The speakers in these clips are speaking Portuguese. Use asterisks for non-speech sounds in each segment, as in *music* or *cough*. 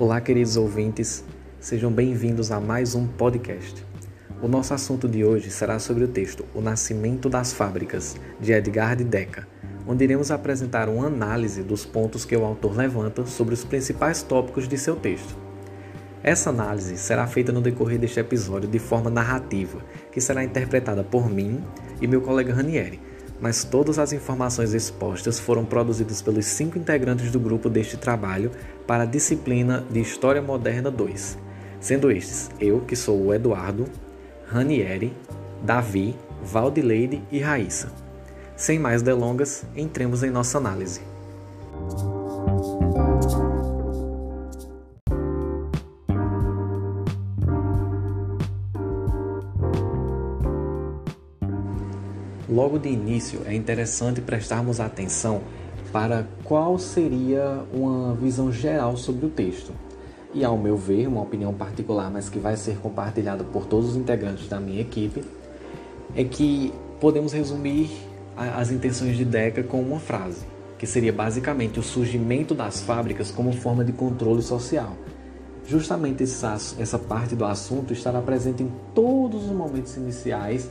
Olá, queridos ouvintes, sejam bem-vindos a mais um podcast. O nosso assunto de hoje será sobre o texto O Nascimento das Fábricas, de Edgar de Deca, onde iremos apresentar uma análise dos pontos que o autor levanta sobre os principais tópicos de seu texto. Essa análise será feita no decorrer deste episódio de forma narrativa, que será interpretada por mim e meu colega Ranieri, mas todas as informações expostas foram produzidas pelos cinco integrantes do grupo deste trabalho para a disciplina de História Moderna 2, sendo estes eu, que sou o Eduardo, Ranieri, Davi, Valdileide e Raíssa. Sem mais delongas, entremos em nossa análise. Logo de início, é interessante prestarmos atenção para qual seria uma visão geral sobre o texto. E, ao meu ver, uma opinião particular, mas que vai ser compartilhada por todos os integrantes da minha equipe, é que podemos resumir as intenções de Deca com uma frase, que seria basicamente o surgimento das fábricas como forma de controle social. Justamente essa parte do assunto estará presente em todos os momentos iniciais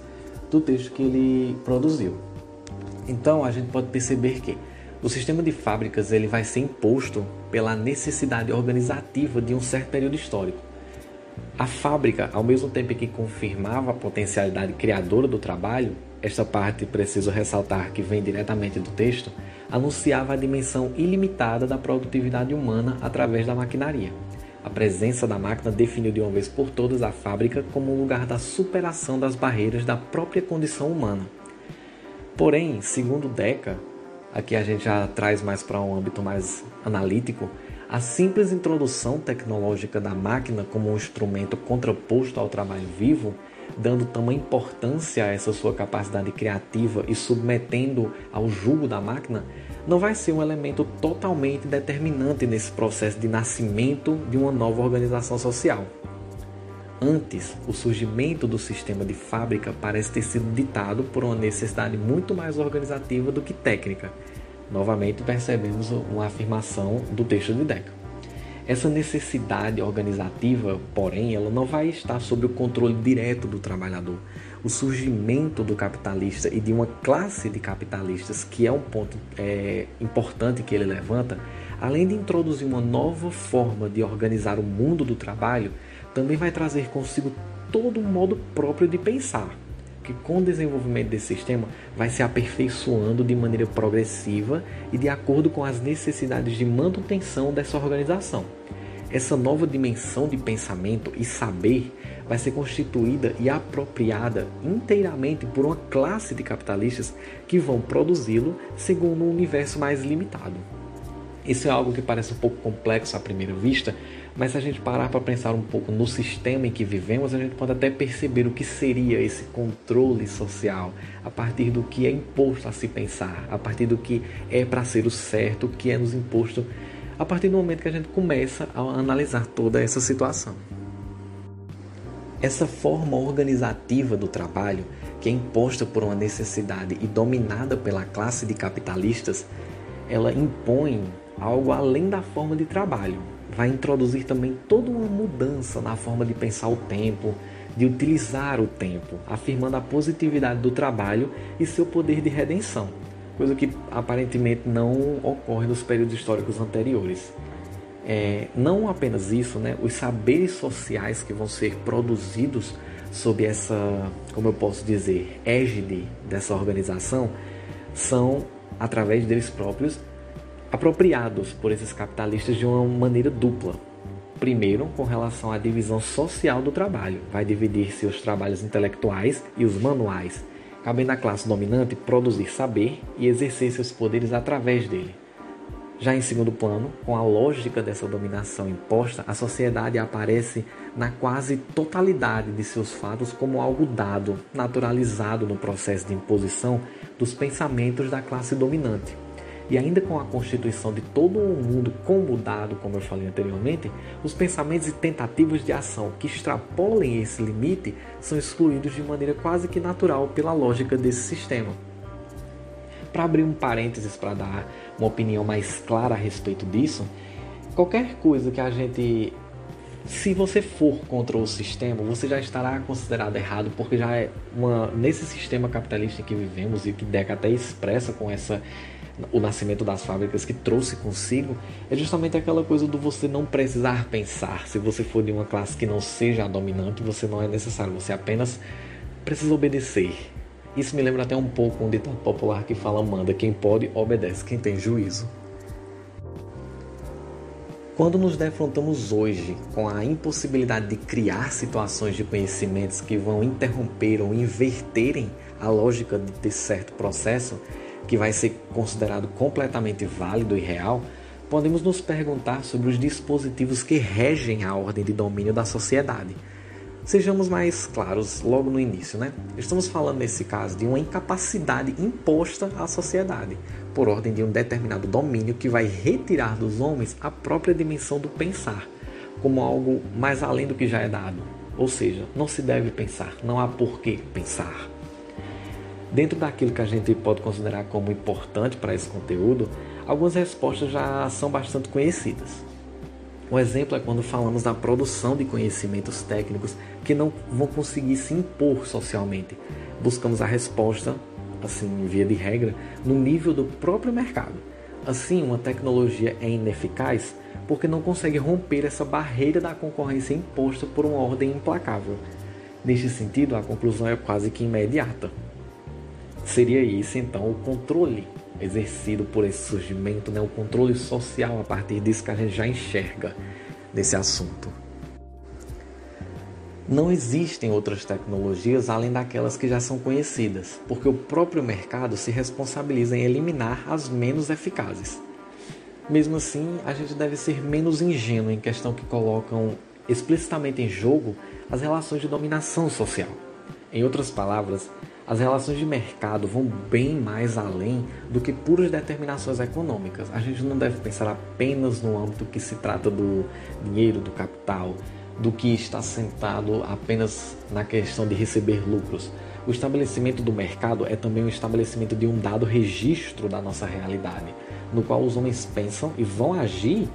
do texto que ele produziu. Então a gente pode perceber que o sistema de fábricas ele vai ser imposto pela necessidade organizativa de um certo período histórico. A fábrica, ao mesmo tempo que confirmava a potencialidade criadora do trabalho, esta parte preciso ressaltar que vem diretamente do texto, anunciava a dimensão ilimitada da produtividade humana através da maquinaria. A presença da máquina definiu de uma vez por todas a fábrica como um lugar da superação das barreiras da própria condição humana. Porém, segundo Deca, aqui a gente já traz mais para um âmbito mais analítico, a simples introdução tecnológica da máquina como um instrumento contraposto ao trabalho vivo, dando tamanha importância a essa sua capacidade criativa e submetendo ao jugo da máquina, não vai ser um elemento totalmente determinante nesse processo de nascimento de uma nova organização social. Antes, o surgimento do sistema de fábrica parece ter sido ditado por uma necessidade muito mais organizativa do que técnica. Novamente percebemos uma afirmação do texto de Deca. Essa necessidade organizativa, porém, ela não vai estar sob o controle direto do trabalhador. O surgimento do capitalista e de uma classe de capitalistas, que é um ponto é, importante que ele levanta, além de introduzir uma nova forma de organizar o mundo do trabalho, também vai trazer consigo todo um modo próprio de pensar, que com o desenvolvimento desse sistema vai se aperfeiçoando de maneira progressiva e de acordo com as necessidades de manutenção dessa organização. Essa nova dimensão de pensamento e saber vai ser constituída e apropriada inteiramente por uma classe de capitalistas que vão produzi-lo segundo um universo mais limitado. Isso é algo que parece um pouco complexo à primeira vista, mas se a gente parar para pensar um pouco no sistema em que vivemos, a gente pode até perceber o que seria esse controle social a partir do que é imposto a se pensar, a partir do que é para ser o certo, o que é nos imposto, a partir do momento que a gente começa a analisar toda essa situação. Essa forma organizativa do trabalho, que é imposta por uma necessidade e dominada pela classe de capitalistas, ela impõe algo além da forma de trabalho, vai introduzir também toda uma mudança na forma de pensar o tempo, de utilizar o tempo, afirmando a positividade do trabalho e seu poder de redenção, coisa que aparentemente não ocorre nos períodos históricos anteriores. É, não apenas isso, né, os saberes sociais que vão ser produzidos sob essa, como eu posso dizer, égide dessa organização, são, através deles próprios, apropriados por esses capitalistas de uma maneira dupla. Primeiro, com relação à divisão social do trabalho, vai dividir seus trabalhos intelectuais e os manuais, cabendo à classe dominante produzir saber e exercer seus poderes através dele. Já em segundo plano, com a lógica dessa dominação imposta, a sociedade aparece na quase totalidade de seus fatos como algo dado, naturalizado no processo de imposição dos pensamentos da classe dominante. E ainda com a constituição de todo um mundo comudado, como eu falei anteriormente, os pensamentos e tentativas de ação que extrapolem esse limite são excluídos de maneira quase que natural pela lógica desse sistema. Para abrir um parênteses para dar uma opinião mais clara a respeito disso, qualquer coisa que a gente se você for contra o sistema, você já estará considerado errado, porque já é uma nesse sistema capitalista que vivemos e que Deca até expressa com essa o nascimento das fábricas que trouxe consigo é justamente aquela coisa do você não precisar pensar. Se você for de uma classe que não seja a dominante, você não é necessário, você apenas precisa obedecer. Isso me lembra até um pouco um ditado popular que fala: manda quem pode, obedece quem tem juízo. Quando nos defrontamos hoje com a impossibilidade de criar situações de conhecimentos que vão interromper ou inverterem a lógica de certo processo, que vai ser considerado completamente válido e real, podemos nos perguntar sobre os dispositivos que regem a ordem de domínio da sociedade Sejamos mais claros logo no início, né? Estamos falando nesse caso de uma incapacidade imposta à sociedade por ordem de um determinado domínio que vai retirar dos homens a própria dimensão do pensar, como algo mais além do que já é dado. Ou seja, não se deve pensar, não há por que pensar. Dentro daquilo que a gente pode considerar como importante para esse conteúdo, algumas respostas já são bastante conhecidas. Um exemplo é quando falamos da produção de conhecimentos técnicos que não vão conseguir se impor socialmente. Buscamos a resposta, assim, via de regra, no nível do próprio mercado. Assim, uma tecnologia é ineficaz porque não consegue romper essa barreira da concorrência imposta por uma ordem implacável. Neste sentido, a conclusão é quase que imediata. Seria esse então o controle exercido por esse surgimento, né, o controle social a partir disso que a gente já enxerga nesse assunto. Não existem outras tecnologias além daquelas que já são conhecidas, porque o próprio mercado se responsabiliza em eliminar as menos eficazes. Mesmo assim, a gente deve ser menos ingênuo em questão que colocam explicitamente em jogo as relações de dominação social. Em outras palavras, as relações de mercado vão bem mais além do que puras determinações econômicas. A gente não deve pensar apenas no âmbito que se trata do dinheiro, do capital, do que está sentado apenas na questão de receber lucros. O estabelecimento do mercado é também o estabelecimento de um dado registro da nossa realidade, no qual os homens pensam e vão agir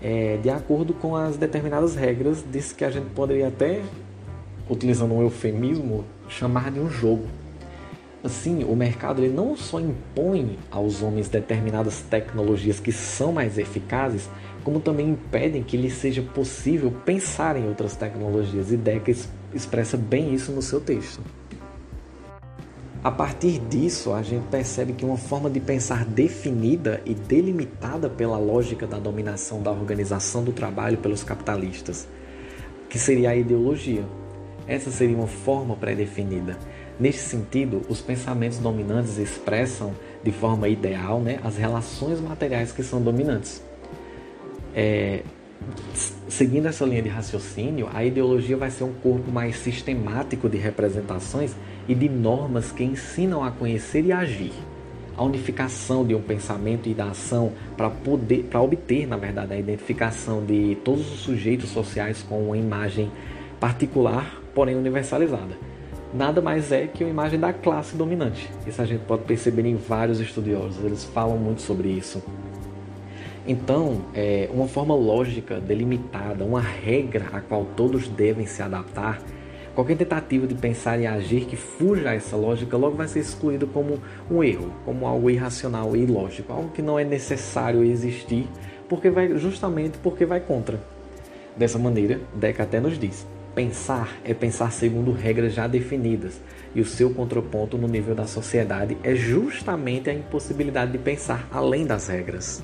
é, de acordo com as determinadas regras desse que a gente poderia até, utilizando um eufemismo, chamar de um jogo. Assim, o mercado ele não só impõe aos homens determinadas tecnologias que são mais eficazes, como também impedem que lhe seja possível pensar em outras tecnologias. E Deca expressa bem isso no seu texto. A partir disso, a gente percebe que uma forma de pensar definida e delimitada pela lógica da dominação da organização do trabalho pelos capitalistas, que seria a ideologia. Essa seria uma forma pré-definida Neste sentido, os pensamentos dominantes expressam de forma ideal né, as relações materiais que são dominantes. É, seguindo essa linha de raciocínio, a ideologia vai ser um corpo mais sistemático de representações e de normas que ensinam a conhecer e agir. A unificação de um pensamento e da ação para poder, para obter, na verdade, a identificação de todos os sujeitos sociais com uma imagem particular, porém universalizada nada mais é que uma imagem da classe dominante. Isso a gente pode perceber em vários estudiosos, eles falam muito sobre isso. Então, é, uma forma lógica, delimitada, uma regra a qual todos devem se adaptar, qualquer tentativa de pensar e agir que fuja a essa lógica logo vai ser excluído como um erro, como algo irracional e ilógico, algo que não é necessário existir, porque vai justamente porque vai contra. Dessa maneira, Deca até nos diz: Pensar é pensar segundo regras já definidas, e o seu contraponto no nível da sociedade é justamente a impossibilidade de pensar além das regras.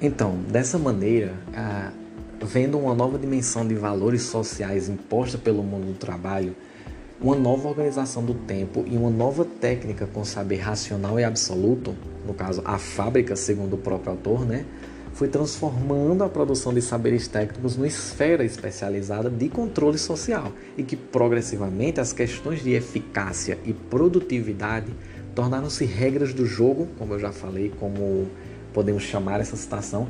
Então, dessa maneira, vendo uma nova dimensão de valores sociais imposta pelo mundo do trabalho, uma nova organização do tempo e uma nova técnica com saber racional e absoluto, no caso a fábrica, segundo o próprio autor, né, foi transformando a produção de saberes técnicos numa esfera especializada de controle social e que progressivamente as questões de eficácia e produtividade tornaram-se regras do jogo, como eu já falei, como podemos chamar essa situação,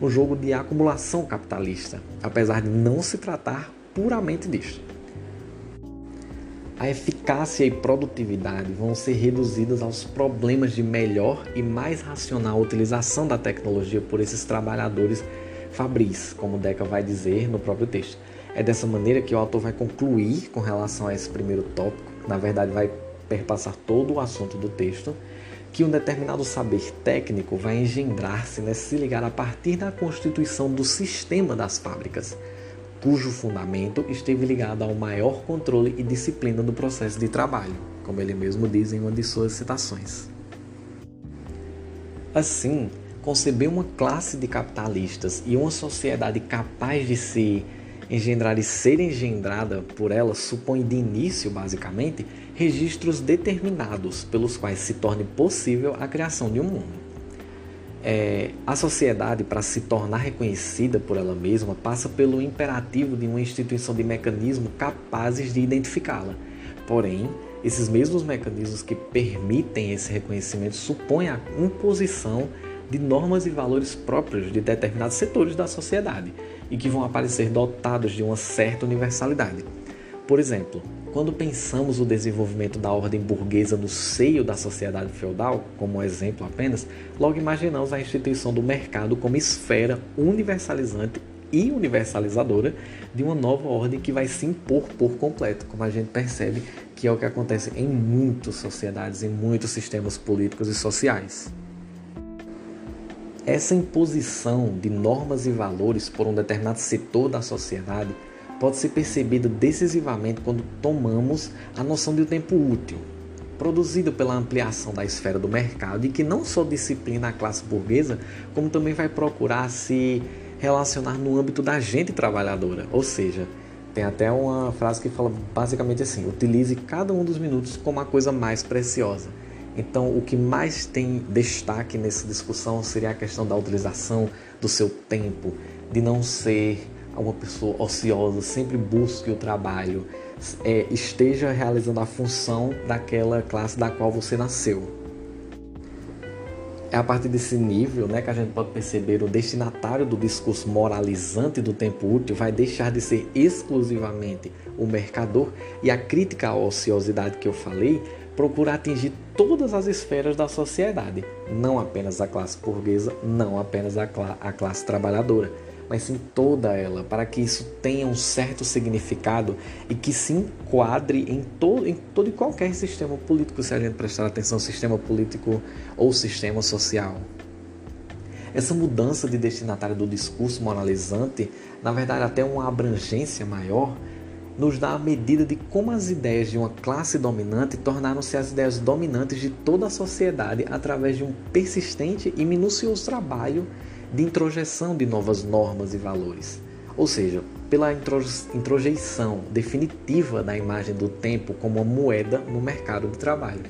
um jogo de acumulação capitalista, apesar de não se tratar puramente disso. A eficácia e produtividade vão ser reduzidas aos problemas de melhor e mais racional utilização da tecnologia por esses trabalhadores fabris, como Deca vai dizer no próprio texto. É dessa maneira que o autor vai concluir com relação a esse primeiro tópico, na verdade vai perpassar todo o assunto do texto, que um determinado saber técnico vai engendrar-se, né, se ligar a partir da constituição do sistema das fábricas cujo fundamento esteve ligado ao maior controle e disciplina do processo de trabalho, como ele mesmo diz em uma de suas citações. Assim, conceber uma classe de capitalistas e uma sociedade capaz de se engendrar e ser engendrada por ela supõe de início, basicamente, registros determinados pelos quais se torne possível a criação de um mundo. É, a sociedade, para se tornar reconhecida por ela mesma, passa pelo imperativo de uma instituição de mecanismos capazes de identificá-la. Porém, esses mesmos mecanismos que permitem esse reconhecimento supõem a imposição de normas e valores próprios de determinados setores da sociedade e que vão aparecer dotados de uma certa universalidade. Por exemplo, quando pensamos o desenvolvimento da ordem burguesa no seio da sociedade feudal, como exemplo apenas, logo imaginamos a instituição do mercado como esfera universalizante e universalizadora de uma nova ordem que vai se impor por completo, como a gente percebe que é o que acontece em muitas sociedades, em muitos sistemas políticos e sociais. Essa imposição de normas e valores por um determinado setor da sociedade pode ser percebida decisivamente quando tomamos a noção de tempo útil, produzido pela ampliação da esfera do mercado e que não só disciplina a classe burguesa, como também vai procurar se relacionar no âmbito da gente trabalhadora. Ou seja, tem até uma frase que fala basicamente assim: utilize cada um dos minutos como a coisa mais preciosa. Então, o que mais tem destaque nessa discussão seria a questão da utilização do seu tempo, de não ser uma pessoa ociosa, sempre busque o trabalho, é, esteja realizando a função daquela classe da qual você nasceu. É a partir desse nível né, que a gente pode perceber o destinatário do discurso moralizante do tempo útil vai deixar de ser exclusivamente o mercador e a crítica à ociosidade que eu falei procura atingir todas as esferas da sociedade, não apenas a classe burguesa, não apenas a, a classe trabalhadora mas sim toda ela, para que isso tenha um certo significado e que se enquadre em todo, em todo e qualquer sistema político, se a gente prestar atenção, sistema político ou sistema social. Essa mudança de destinatário do discurso moralizante, na verdade até uma abrangência maior, nos dá a medida de como as ideias de uma classe dominante tornaram-se as ideias dominantes de toda a sociedade através de um persistente e minucioso trabalho de introjeção de novas normas e valores, ou seja, pela introjeição definitiva da imagem do tempo como uma moeda no mercado de trabalho.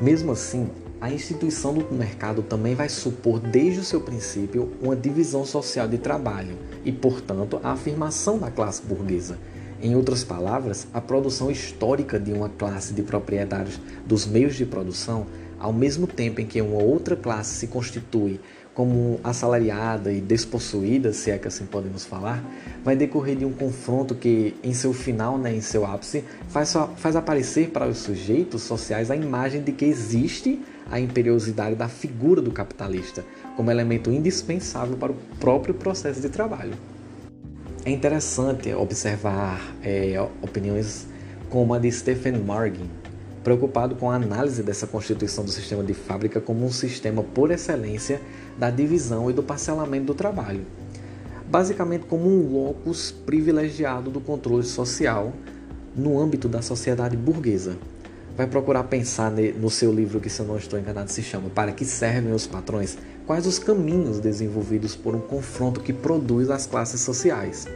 Mesmo assim, a instituição do mercado também vai supor desde o seu princípio uma divisão social de trabalho e, portanto, a afirmação da classe burguesa. Em outras palavras, a produção histórica de uma classe de proprietários dos meios de produção ao mesmo tempo em que uma outra classe se constitui como assalariada e despossuída, se é que assim podemos falar, vai decorrer de um confronto que, em seu final, né, em seu ápice, faz, faz aparecer para os sujeitos sociais a imagem de que existe a imperiosidade da figura do capitalista como elemento indispensável para o próprio processo de trabalho. É interessante observar é, opiniões como a de Stephen Margin, preocupado com a análise dessa constituição do sistema de fábrica como um sistema por excelência da divisão e do parcelamento do trabalho, basicamente como um locus privilegiado do controle social no âmbito da sociedade burguesa. Vai procurar pensar no seu livro, que se eu não estou enganado se chama Para que servem os patrões? Quais os caminhos desenvolvidos por um confronto que produz as classes sociais?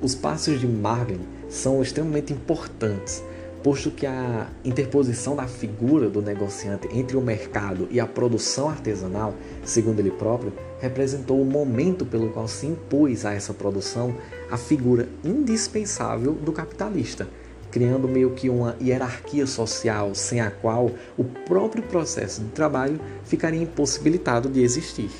Os passos de Marvin são extremamente importantes posto que a interposição da figura do negociante entre o mercado e a produção artesanal, segundo ele próprio, representou o momento pelo qual se impôs a essa produção a figura indispensável do capitalista, criando meio que uma hierarquia social sem a qual o próprio processo de trabalho ficaria impossibilitado de existir.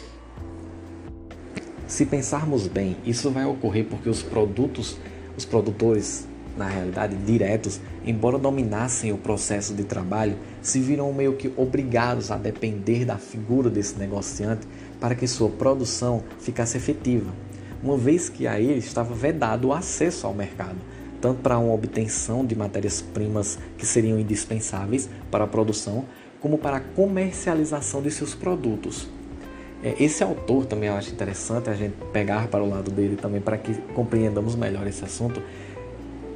Se pensarmos bem, isso vai ocorrer porque os produtos, os produtores na realidade, diretos, embora dominassem o processo de trabalho, se viram meio que obrigados a depender da figura desse negociante para que sua produção ficasse efetiva, uma vez que a ele estava vedado o acesso ao mercado, tanto para uma obtenção de matérias-primas que seriam indispensáveis para a produção, como para a comercialização de seus produtos. É, esse autor também eu acho interessante a gente pegar para o lado dele também para que compreendamos melhor esse assunto.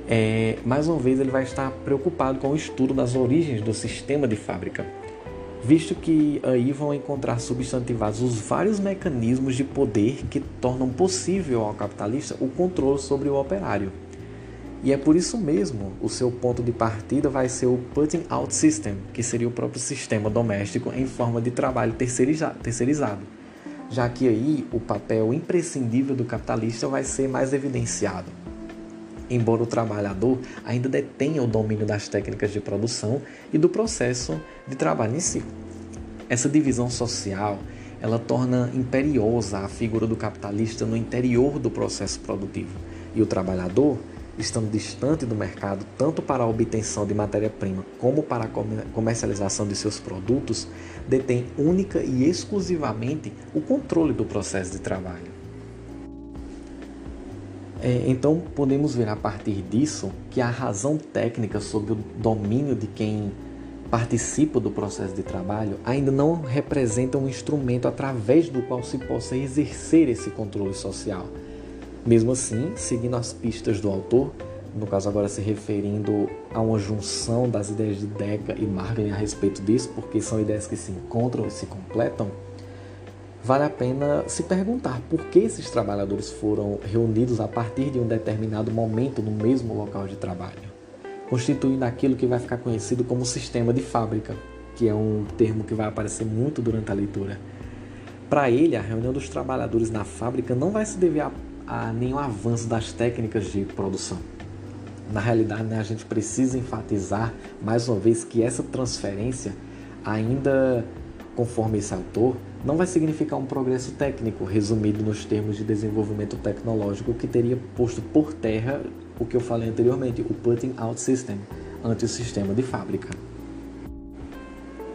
É, mais uma vez ele vai estar preocupado com o estudo das origens do sistema de fábrica, visto que aí vão encontrar substantivados os vários mecanismos de poder que tornam possível ao capitalista o controle sobre o operário. E é por isso mesmo o seu ponto de partida vai ser o putting out system, que seria o próprio sistema doméstico em forma de trabalho terceirizado, já que aí o papel imprescindível do capitalista vai ser mais evidenciado. Embora o trabalhador ainda detenha o domínio das técnicas de produção e do processo de trabalho em si. Essa divisão social ela torna imperiosa a figura do capitalista no interior do processo produtivo e o trabalhador estando distante do mercado tanto para a obtenção de matéria-prima como para a comercialização de seus produtos, detém única e exclusivamente o controle do processo de trabalho. É, então, podemos ver a partir disso que a razão técnica sobre o domínio de quem participa do processo de trabalho ainda não representa um instrumento através do qual se possa exercer esse controle social. Mesmo assim, seguindo as pistas do autor, no caso agora se referindo a uma junção das ideias de Deca e Marlin a respeito disso, porque são ideias que se encontram e se completam, vale a pena se perguntar por que esses trabalhadores foram reunidos a partir de um determinado momento no mesmo local de trabalho, constituindo aquilo que vai ficar conhecido como sistema de fábrica, que é um termo que vai aparecer muito durante a leitura. Para ele, a reunião dos trabalhadores na fábrica não vai se dever a a nenhum avanço das técnicas de produção. Na realidade, né, a gente precisa enfatizar mais uma vez que essa transferência, ainda conforme esse autor, não vai significar um progresso técnico resumido nos termos de desenvolvimento tecnológico que teria posto por terra o que eu falei anteriormente, o putting out system, ante o sistema de fábrica.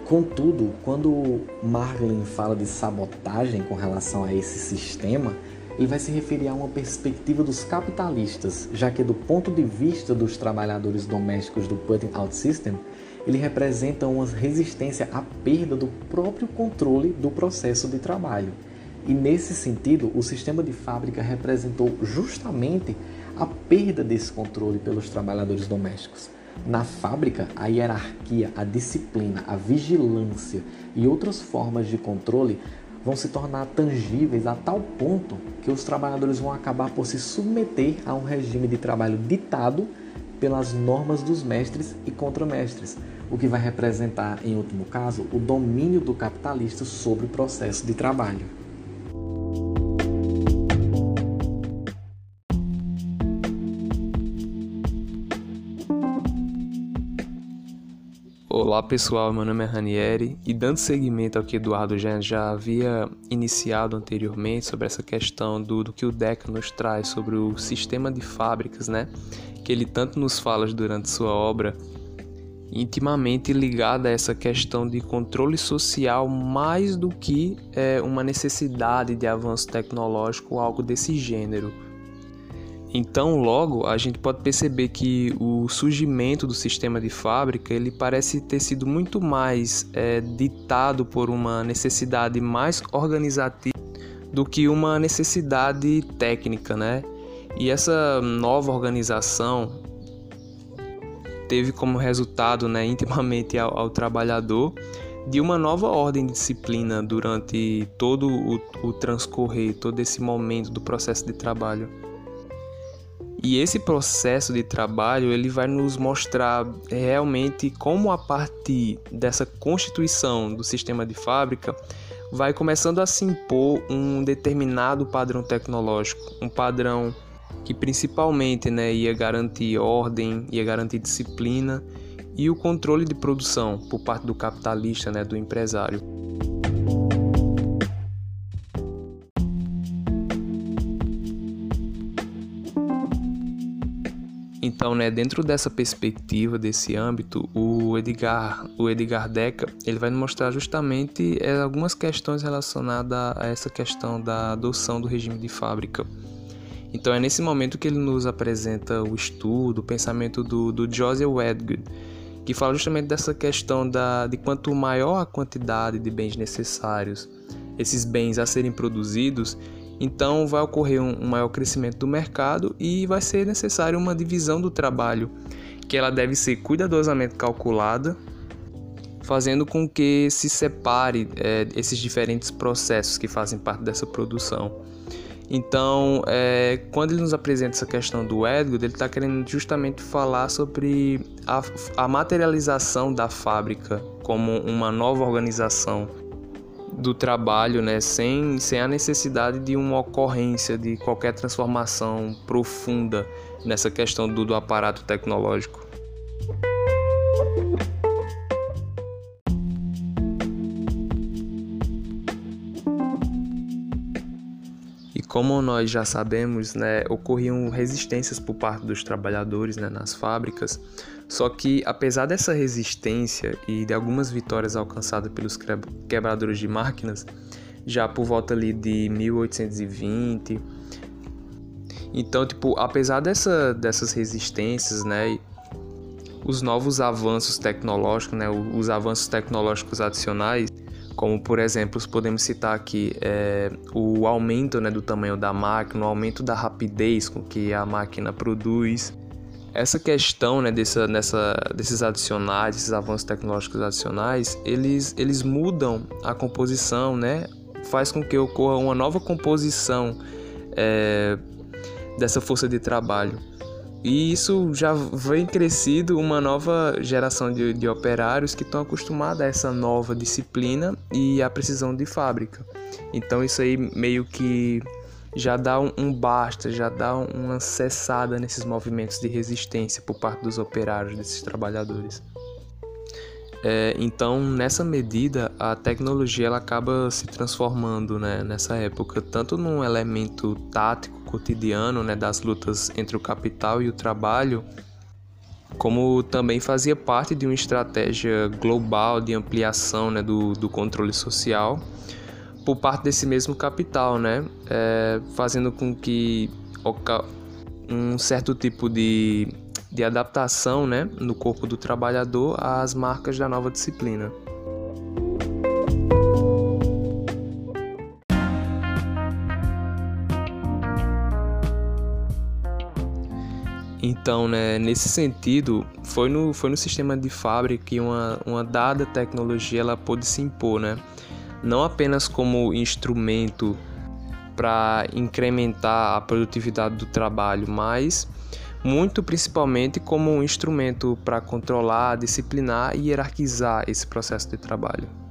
Contudo, quando Marlin fala de sabotagem com relação a esse sistema, ele vai se referir a uma perspectiva dos capitalistas, já que do ponto de vista dos trabalhadores domésticos do putting out system, ele representa uma resistência à perda do próprio controle do processo de trabalho. E nesse sentido, o sistema de fábrica representou justamente a perda desse controle pelos trabalhadores domésticos. Na fábrica, a hierarquia, a disciplina, a vigilância e outras formas de controle vão se tornar tangíveis a tal ponto que os trabalhadores vão acabar por se submeter a um regime de trabalho ditado pelas normas dos mestres e contramestres, o que vai representar, em último caso, o domínio do capitalista sobre o processo de trabalho. Olá pessoal, meu nome é Ranieri e dando seguimento ao que Eduardo já, já havia iniciado anteriormente sobre essa questão do, do que o Deca nos traz sobre o sistema de fábricas, né? Que ele tanto nos fala durante sua obra, intimamente ligada a essa questão de controle social mais do que é, uma necessidade de avanço tecnológico algo desse gênero. Então, logo, a gente pode perceber que o surgimento do sistema de fábrica ele parece ter sido muito mais é, ditado por uma necessidade mais organizativa do que uma necessidade técnica, né? E essa nova organização teve como resultado, né, *laughs* intimamente ao, ao trabalhador, de uma nova ordem de disciplina durante todo o, o transcorrer, todo esse momento do processo de trabalho. E esse processo de trabalho ele vai nos mostrar realmente como a partir dessa constituição do sistema de fábrica vai começando a se impor um determinado padrão tecnológico, um padrão que principalmente né, ia garantir ordem, ia garantir disciplina e o controle de produção por parte do capitalista, né, do empresário. Então, né, dentro dessa perspectiva, desse âmbito, o Edgar, o Edgar Deca, ele vai mostrar justamente é, algumas questões relacionadas a essa questão da adoção do regime de fábrica. Então é nesse momento que ele nos apresenta o estudo, o pensamento do, do Joseph Wedgwood, que fala justamente dessa questão da, de quanto maior a quantidade de bens necessários, esses bens a serem produzidos, então vai ocorrer um, maior crescimento do mercado e vai ser necessário uma divisão do trabalho, que ela deve ser cuidadosamente calculada, fazendo com que se separe é, esses diferentes processos que fazem parte dessa produção. Então, é, quando ele nos apresenta essa questão do Edgar, ele está querendo justamente falar sobre a, a materialização da fábrica como uma nova organização do trabalho, né, sem, sem a necessidade de uma ocorrência de qualquer transformação profunda nessa questão do, do aparato tecnológico. Como nós já sabemos, né, ocorriam resistências por parte dos trabalhadores né, nas fábricas. Só que, apesar dessa resistência e de algumas vitórias alcançadas pelos quebradores de máquinas, já por volta ali de 1820, então, tipo, apesar dessa, dessas resistências, né, os novos avanços tecnológicos, né, os avanços tecnológicos adicionais, como por exemplo, podemos citar aqui é, o aumento né, do tamanho da máquina, o aumento da rapidez com que a máquina produz, essa questão né, dessa, nessa, desses adicionais, esses avanços tecnológicos adicionais, eles, eles mudam a composição, né? faz com que ocorra uma nova composição é, dessa força de trabalho. E isso já vem crescido uma nova geração de, de operários que estão acostumados a essa nova disciplina e a precisão de fábrica. Então isso aí meio que já dá um, um basta, já dá uma cessada nesses movimentos de resistência por parte dos operários, desses trabalhadores. É, então, nessa medida, a tecnologia ela acaba se transformando né, nessa época, tanto num elemento tático cotidiano né, das lutas entre o capital e o trabalho, como também fazia parte de uma estratégia global de ampliação né, do, do controle social por parte desse mesmo capital, né? É, fazendo com que um certo tipo de, de adaptação né, no corpo do trabalhador às marcas da nova disciplina. Então, né, nesse sentido, foi no, foi no sistema de fábrica que uma, uma dada tecnologia ela pôde se impor, né? não apenas como instrumento para incrementar a produtividade do trabalho, mas muito principalmente como um instrumento para controlar, disciplinar e hierarquizar esse processo de trabalho.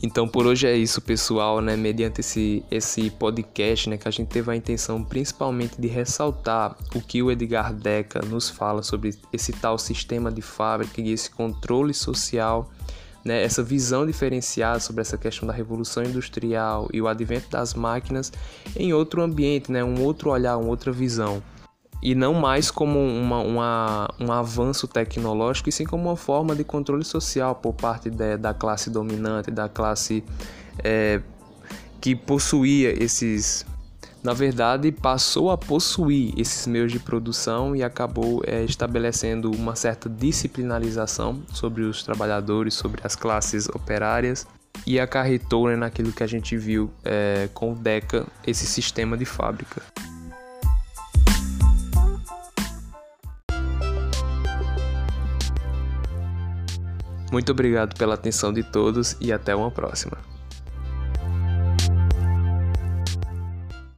Então por hoje é isso, pessoal, né? Mediante esse, esse podcast, né, que a gente teve a intenção principalmente de ressaltar o que o Edgar Deca nos fala sobre esse tal sistema de fábrica e esse controle social, né? Essa visão diferenciada sobre essa questão da revolução industrial e o advento das máquinas em outro ambiente, né? Um outro olhar, uma outra visão e não mais como uma, uma, um avanço tecnológico, e sim como uma forma de controle social por parte de, da classe dominante, da classe é, que possuía esses. Na verdade, passou a possuir esses meios de produção e acabou é, estabelecendo uma certa disciplinarização sobre os trabalhadores, sobre as classes operárias e acarretou né, naquilo que a gente viu é, com o DECA, esse sistema de fábrica. Muito obrigado pela atenção de todos e até uma próxima.